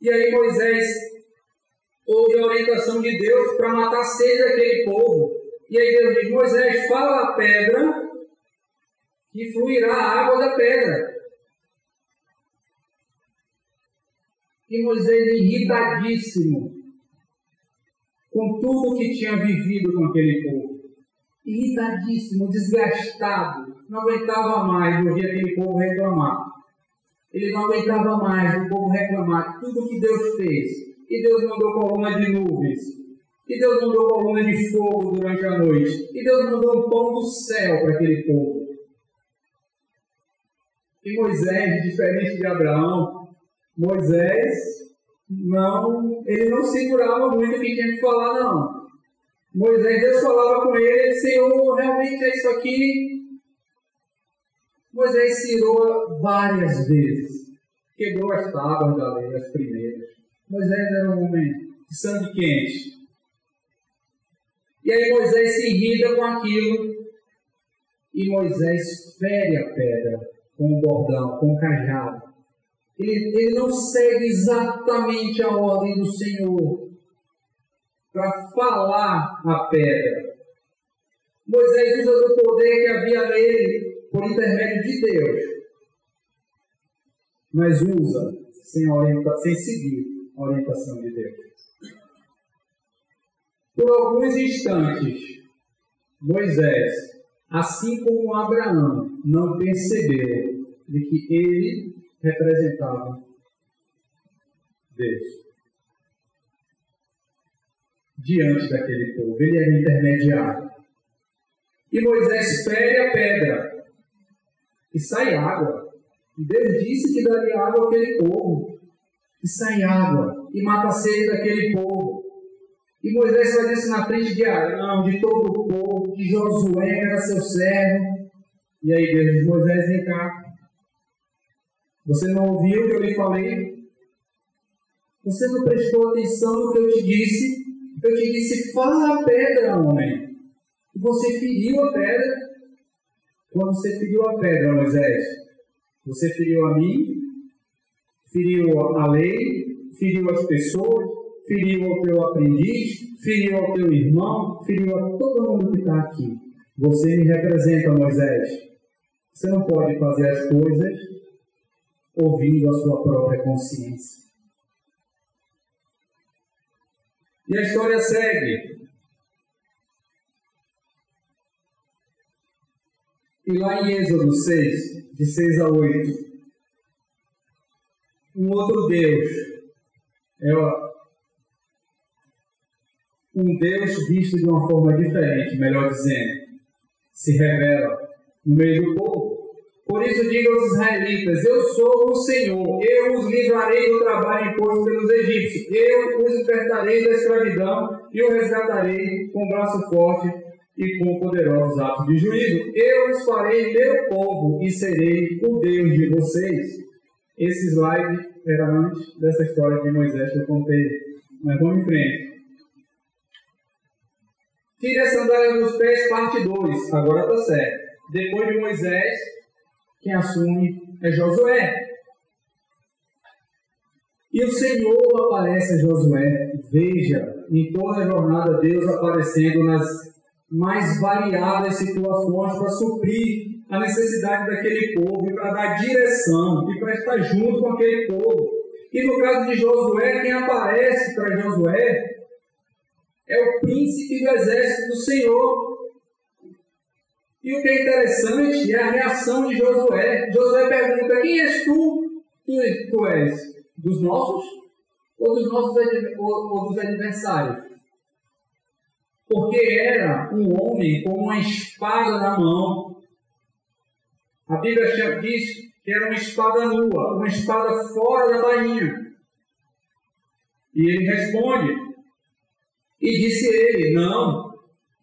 E aí Moisés ouve a orientação de Deus para matar a sede daquele povo. E aí Deus diz: Moisés, fala a pedra que fluirá a água da pedra. E Moisés, irritadíssimo, com tudo o que tinha vivido com aquele povo. Irritadíssimo, desgastado, não aguentava mais ouvir aquele povo reclamar. Ele não aguentava mais do povo reclamar tudo o que Deus fez. E Deus mandou coluna de nuvens. E Deus mandou coluna de fogo durante a noite. E Deus mandou um pão do céu para aquele povo. E Moisés, diferente de Abraão, Moisés não, ele não segurava muito o que tinha que falar, não. Moisés, Deus falava com ele, Senhor, realmente é isso aqui. Moisés cirou várias vezes. Quebrou as tábuas da lei, as primeiras. Moisés era um homem de sangue quente. E aí Moisés se irrita com aquilo. E Moisés fere a pedra com o bordão, com o cajado. Ele, ele não segue exatamente a ordem do Senhor para falar a pedra. Moisés usa do poder que havia nele por intermédio de Deus, mas usa sem, orienta, sem seguir a orientação de Deus. Por alguns instantes, Moisés, assim como Abraão, não percebeu de que ele representava Deus. Diante daquele povo, ele era intermediário. E Moisés fere a pedra e sai água. E Deus disse que daria água àquele povo. E sai água e mata a sede daquele povo. E Moisés faz isso na frente de Arão, de todo o povo, de Josué, que era seu servo. E aí Deus diz, Moisés, vem cá. Você não ouviu o que eu lhe falei? Você não prestou atenção no que eu te disse? Eu te disse, fala a pedra, homem. E você feriu a pedra. Quando você feriu a pedra, Moisés, você feriu a mim, feriu a lei, feriu as pessoas, feriu ao teu aprendiz, feriu ao teu irmão, feriu a todo mundo que está aqui. Você me representa, Moisés. Você não pode fazer as coisas ouvindo a sua própria consciência. E a história segue. E lá em Êxodo 6, de 6 a 8, um outro Deus, é um Deus visto de uma forma diferente, melhor dizendo, se revela no meio do povo. Por isso diga aos israelitas: Eu sou o Senhor, eu os livrarei do trabalho imposto pelos egípcios, eu os libertarei da escravidão e os resgatarei com braço forte e com poderosos atos de juízo. Eu os farei meu povo e serei o Deus de vocês. Esse slide era antes dessa história de Moisés que eu contei, mas vamos em frente. Tire a sandália dos pés, parte 2. Agora está certo. Depois de Moisés, quem assume é Josué. E o Senhor aparece a Josué. Veja, em toda a jornada, Deus aparecendo nas mais variadas situações para suprir a necessidade daquele povo e para dar direção e para estar junto com aquele povo. E no caso de Josué, quem aparece para Josué é o príncipe do exército do Senhor, e o que é interessante é a reação de Josué. Josué pergunta: Quem és tu? Tu, tu és dos nossos ou dos nossos ou, ou dos adversários? Porque era um homem com uma espada na mão. A Bíblia diz que era uma espada nua, uma espada fora da bainha. E ele responde. E disse ele: Não,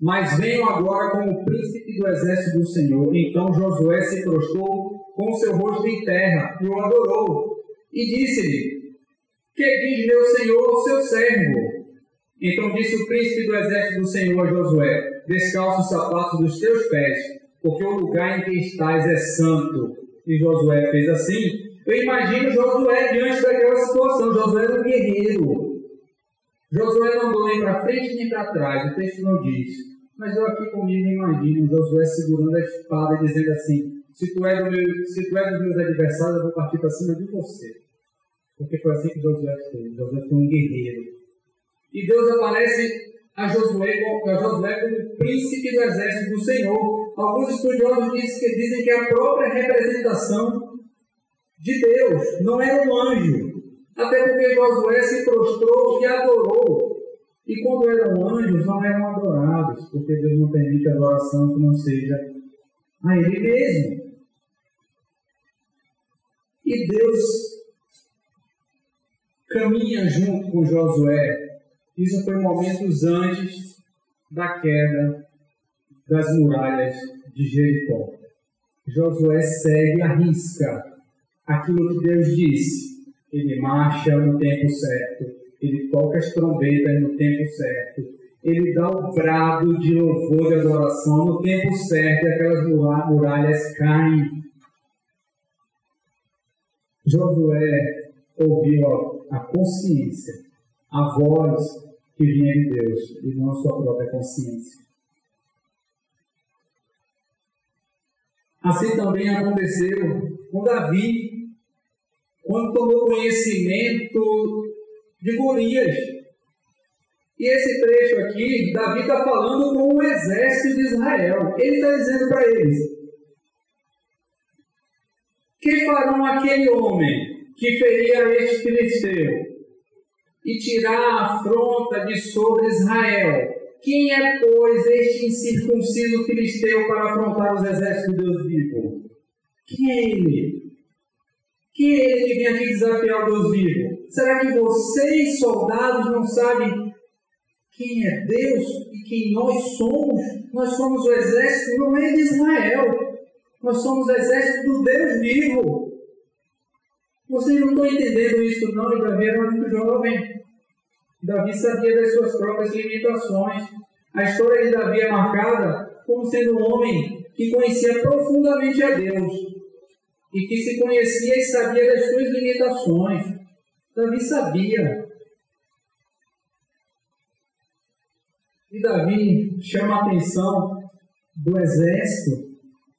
mas venho agora como príncipe do exército do Senhor. Então Josué se prostrou com seu rosto em terra e o adorou. E disse-lhe: Que diz meu senhor ao seu servo? Então disse o príncipe do exército do Senhor a Josué: Descalça os sapatos dos teus pés, porque o lugar em que estás é santo. E Josué fez assim. Eu imagino Josué diante daquela situação. Josué era um guerreiro. Josué não andou nem para frente nem para trás, o texto não diz. Mas eu aqui comigo imagino Josué segurando a espada e dizendo assim: se tu, é do meu, se tu dos meus adversários, eu vou partir para cima de você. Porque foi assim que Josué fez. Josué foi um guerreiro. E Deus aparece a Josué, a Josué como príncipe do exército do Senhor. Alguns estudiosos dizem que, dizem que a própria representação de Deus não era um anjo, até porque Josué se prostrou e adorou. E quando eram anjos, não eram adorados, porque Deus não permite adoração que não seja a Ele mesmo. E Deus caminha junto com Josué. Isso foi momentos antes da queda das muralhas de Jericó. Josué segue a risca aquilo que Deus disse. Ele marcha no tempo certo, ele toca as trombetas no tempo certo, ele dá o brado de louvor e adoração no tempo certo e aquelas muralhas caem. Josué ouviu a, consciência, a voz que vinha de Deus e não a sua própria consciência. Assim também aconteceu com Davi, quando tomou conhecimento de Golias. E esse trecho aqui, Davi está falando com o exército de Israel. Ele está dizendo para eles: Que farão aquele homem que feria este filisteu e tirar a afronta de sobre Israel? Quem é, pois, este incircunciso filisteu para afrontar os exércitos de Deus vivo? Quem é ele? Quem é ele que vem aqui desafiar o Deus vivo? Será que vocês, soldados, não sabem quem é Deus e quem nós somos? Nós somos o exército não é de Israel. Nós somos o exército do Deus vivo. Vocês não estão entendendo isso, não, e Davi era muito jovem. Davi sabia das suas próprias limitações. A história de Davi é marcada como sendo um homem que conhecia profundamente a Deus e que se conhecia e sabia das suas limitações. Davi sabia. E Davi chama a atenção do exército,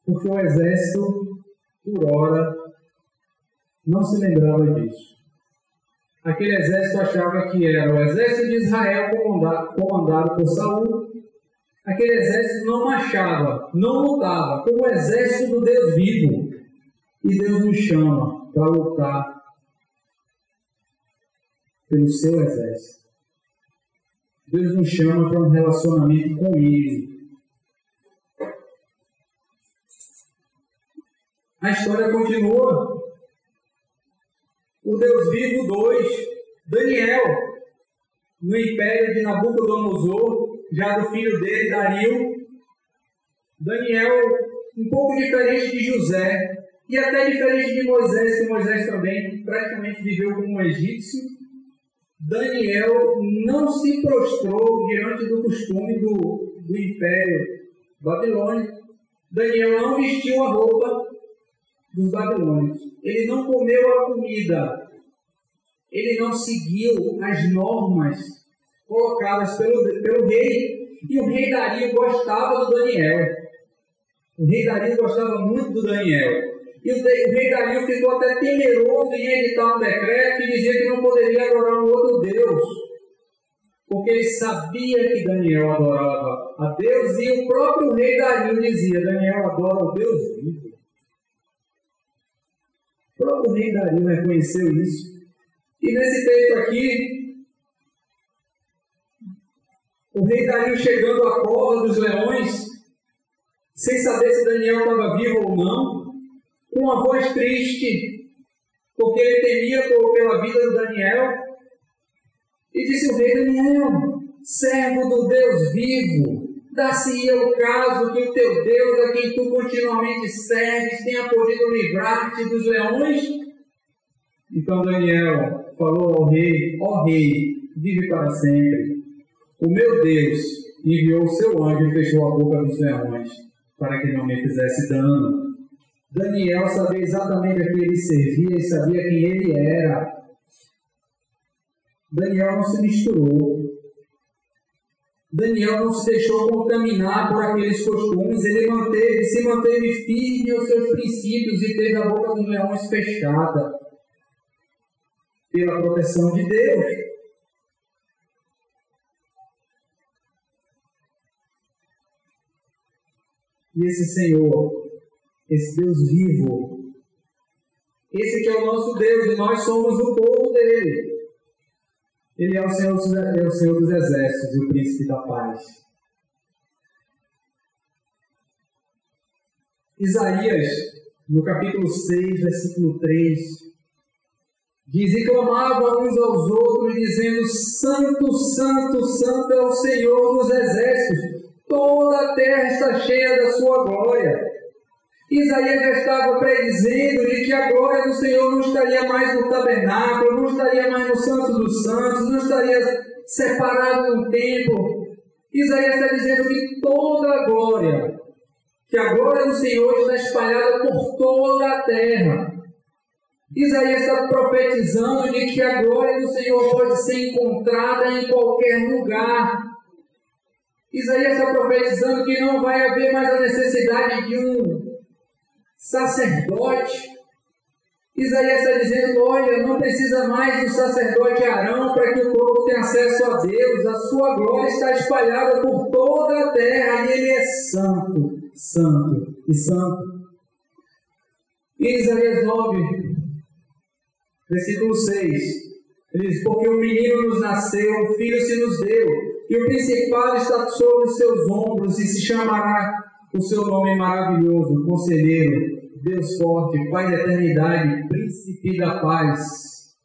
porque o exército, por hora, não se lembrava disso aquele exército achava que era o exército de Israel comandado, por Saul. Aquele exército não marchava, não lutava, como o exército do Deus vivo. E Deus nos chama para lutar pelo seu exército. Deus nos chama para um relacionamento com Ele. A história continua o Deus vivo 2, Daniel, no império de Nabucodonosor, já do filho dele, Dario. Daniel, um pouco diferente de José, e até diferente de Moisés, que Moisés também praticamente viveu como um egípcio. Daniel não se prostrou diante do costume do, do império babilônico. Daniel não vestiu a roupa dos babilônios. Ele não comeu a comida. Ele não seguiu as normas colocadas pelo, pelo rei. E o rei Dario gostava do Daniel. O rei Dario gostava muito do Daniel. E o, rei Dario ficou até temeroso em editar um decreto que dizia que não poderia adorar um outro Deus. Porque ele sabia que Daniel adorava a Deus e o próprio rei Dario dizia: Daniel adora o Deus vivo. O próprio rei Dario reconheceu isso. E nesse texto aqui, o rei Dario chegando à cova dos leões, sem saber se Daniel estava vivo ou não, com uma voz triste, porque ele temia pela vida de Daniel, e disse o rei Daniel, servo do Deus vivo, Dá-se-ia o caso que o teu Deus, a quem tu continuamente serves, tenha podido livrar-te dos leões? Então Daniel falou ao rei: Ó rei, vive para sempre. O meu Deus enviou o seu anjo e fechou a boca dos leões, para que não me fizesse dano. Daniel sabia exatamente a quem ele servia e sabia quem ele era. Daniel não se misturou. Daniel não se deixou contaminar por aqueles costumes, ele manteve, se manteve firme aos seus princípios e teve a boca dos leões fechada pela proteção de Deus. E esse Senhor esse Deus vivo, esse que é o nosso Deus e nós somos o povo dele. Ele é o Senhor, é o Senhor dos exércitos e o príncipe da paz. Isaías, no capítulo 6, versículo 3, diz: E clamavam uns aos outros, dizendo: Santo, Santo, Santo é o Senhor dos exércitos, toda a terra está cheia da sua glória. Isaías estava predizendo de que a glória do Senhor não estaria mais no tabernáculo, não estaria mais no Santo dos Santos, não estaria separado no templo. Isaías está dizendo que toda a glória, que a glória do Senhor está espalhada por toda a terra. Isaías está profetizando de que a glória do Senhor pode ser encontrada em qualquer lugar. Isaías está profetizando que não vai haver mais a necessidade de um sacerdote. Isaías está dizendo: olha, não precisa mais do sacerdote Arão para que o povo tenha acesso a Deus. A sua glória está espalhada por toda a terra e ele é santo, santo e santo. E Isaías 9, versículo 6, ele diz: Porque um menino nos nasceu, um filho se nos deu, e o principal está sobre os seus ombros, e se chamará o seu nome maravilhoso, Conselheiro, Deus forte, Pai da eternidade, Príncipe da paz.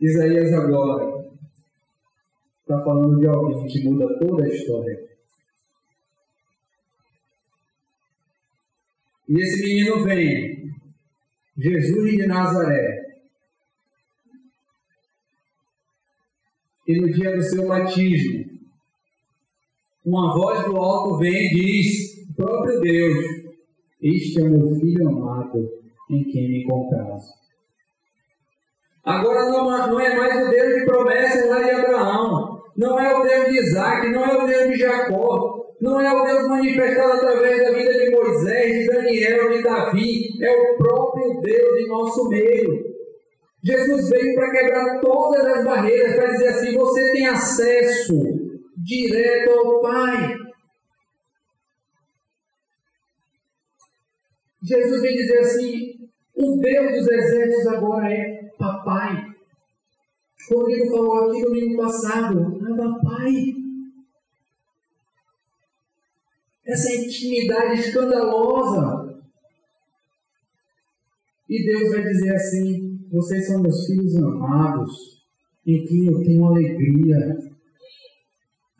Isaías agora está falando de alguém que muda toda a história. E esse menino vem, Jesus de Nazaré. E no dia do seu batismo, uma voz do alto vem e diz: próprio Deus, este é o meu filho amado, em quem me comprazo. Agora não, é mais o Deus de promessas lá de Abraão, não é o Deus de Isaac, não é o Deus de Jacó, não é o Deus manifestado através da vida de Moisés, de Daniel, de Davi, é o próprio Deus em nosso meio. Jesus veio para quebrar todas as barreiras, para dizer assim: você tem acesso direto ao Pai. Jesus vem dizer assim: o Deus dos exércitos agora é Papai. Rodrigo falou aqui no domingo passado: é Papai. Essa intimidade escandalosa. E Deus vai dizer assim: vocês são meus filhos amados, em quem eu tenho alegria.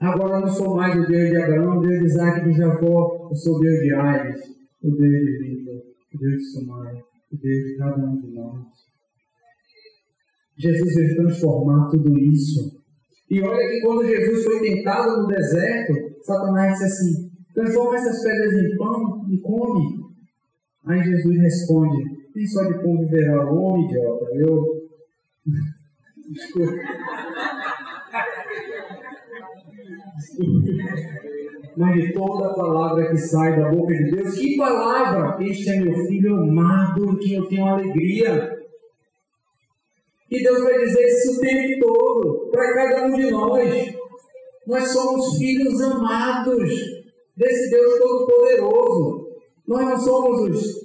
Agora eu não sou mais o Deus de Abraão, o Deus de Isaac de Jacó, eu sou o Deus de Aires, o Deus de Vitor, o Deus de Sumai, o Deus de cada um de nós. Jesus veio transformar tudo isso. E olha que quando Jesus foi tentado no deserto, Satanás disse assim: transforma essas pedras em pão e come. Aí Jesus responde: nem só de pão viverá o homem, idiota. Eu. Desculpa. Mas de toda palavra que sai da boca de Deus. Que palavra? Este é meu filho amado, em quem eu tenho alegria. E Deus vai dizer isso o tempo todo, para cada um de nós. Nós somos filhos amados desse Deus Todo-Poderoso. Nós não somos os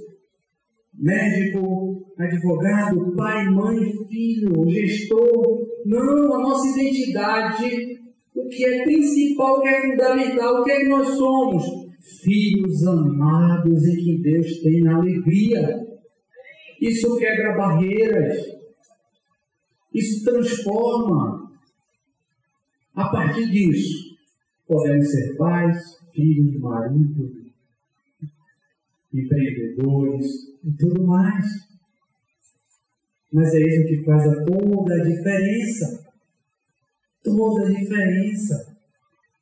médico, advogado, pai, mãe, filho, gestor. Não, a nossa identidade que é principal, que é fundamental, o que é que nós somos? Filhos amados em que Deus tem alegria. Isso quebra barreiras. Isso transforma. A partir disso, podemos ser pais, filhos, marido, empreendedores e tudo mais. Mas é isso que faz a toda a diferença toda a diferença.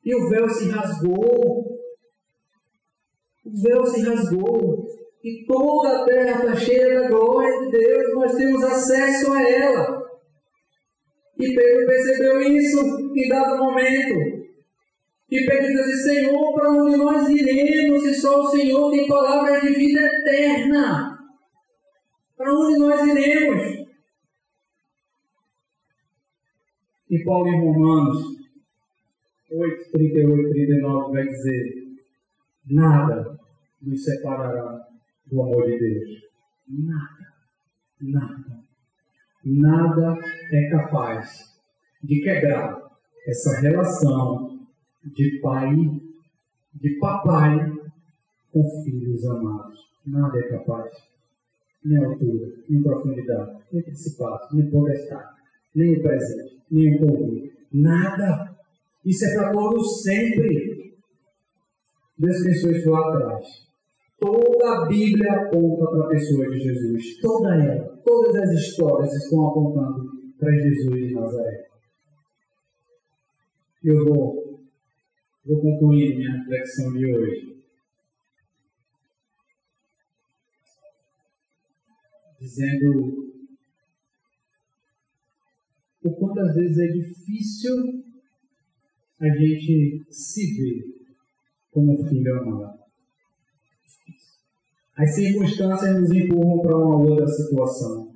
E o véu se rasgou. O véu se rasgou. E toda a terra está cheia da glória de Deus. Nós temos acesso a ela. E Pedro percebeu isso em dado momento. E Pedro disse: Senhor, para onde nós iremos se só o Senhor tem palavras de vida eterna? Para onde nós iremos? E Paulo em Romanos, 8, 38, 39 vai dizer: Nada nos separará do amor de Deus. Nada, nada, nada é capaz de quebrar essa relação de pai, de papai com filhos amados. Nada é capaz. Nem altura, nem profundidade, nem principado, nem potestade, nem o presente, nem o porvir. Nada. Isso é para todos sempre. Deus pensou isso lá atrás. Toda a Bíblia aponta para a pessoa de Jesus. Toda ela. Todas as histórias estão apontando para Jesus de Nazaré. Eu vou, vou concluir minha reflexão de hoje. Dizendo o quantas vezes é difícil a gente se ver como filho amado. As circunstâncias nos empurram para uma outra situação.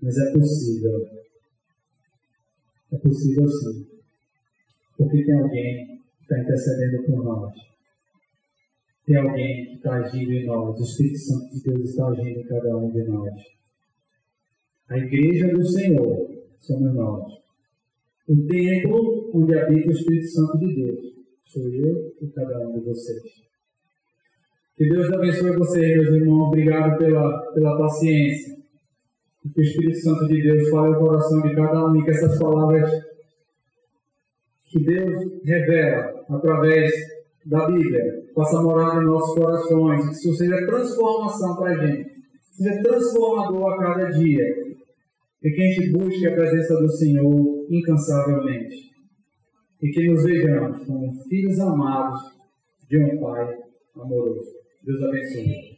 Mas é possível. É possível sim. Porque tem alguém que está intercedendo por nós. Tem alguém que está agindo em nós. O Espírito Santo de Deus está agindo em cada um de nós. A igreja do Senhor somos nós. O templo onde habita o Espírito Santo de Deus sou eu e cada um de vocês. Que Deus abençoe vocês, meus irmãos. Obrigado pela, pela paciência. Que o Espírito Santo de Deus fale o coração de cada um e que essas palavras que Deus revela através da Bíblia possa morar em nossos corações. Que isso seja transformação para a gente. Seja transformador a cada dia e que a gente busque a presença do Senhor incansavelmente. E que nos vejamos como filhos amados de um Pai amoroso. Deus abençoe.